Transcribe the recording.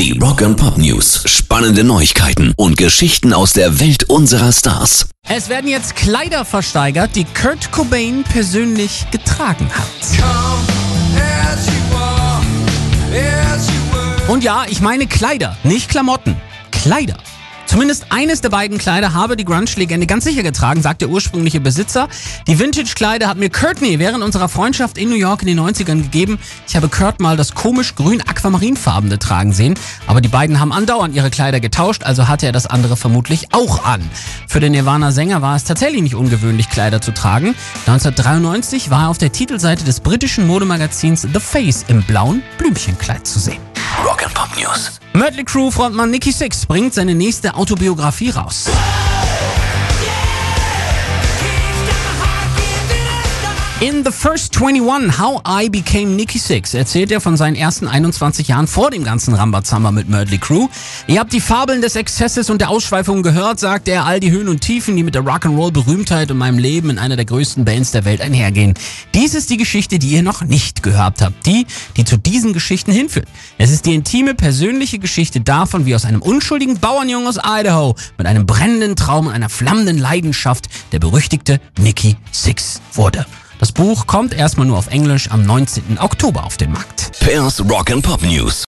Die Rock and Pop News. Spannende Neuigkeiten und Geschichten aus der Welt unserer Stars. Es werden jetzt Kleider versteigert, die Kurt Cobain persönlich getragen hat. Und ja, ich meine Kleider, nicht Klamotten. Kleider. Zumindest eines der beiden Kleider habe die Grunge-Legende ganz sicher getragen, sagt der ursprüngliche Besitzer. Die Vintage-Kleider hat mir Courtney während unserer Freundschaft in New York in den 90ern gegeben. Ich habe Kurt mal das komisch grün aquamarinfarbene tragen sehen, aber die beiden haben andauernd ihre Kleider getauscht, also hatte er das andere vermutlich auch an. Für den Nirvana-Sänger war es tatsächlich nicht ungewöhnlich, Kleider zu tragen. 1993 war er auf der Titelseite des britischen Modemagazins The Face im blauen Blümchenkleid zu sehen. Rock and Pop News. Mötley Crew Frontmann Nicky Six bringt seine nächste Autobiografie raus. In The First 21, How I Became Nicky Six, erzählt er von seinen ersten 21 Jahren vor dem ganzen Rambazamba mit Mötley Crew. Ihr habt die Fabeln des Exzesses und der Ausschweifungen gehört, sagt er, all die Höhen und Tiefen, die mit der Rock'n'Roll-Berühmtheit und meinem Leben in einer der größten Bands der Welt einhergehen. Dies ist die Geschichte, die ihr noch nicht gehört habt, die, die zu diesen Geschichten hinführt. Es ist die intime, persönliche Geschichte davon, wie aus einem unschuldigen Bauernjungen aus Idaho mit einem brennenden Traum und einer flammenden Leidenschaft der berüchtigte Nicky Six wurde. Das Buch kommt erstmal nur auf Englisch am 19. Oktober auf den Markt. Pairs Rock and Pop News.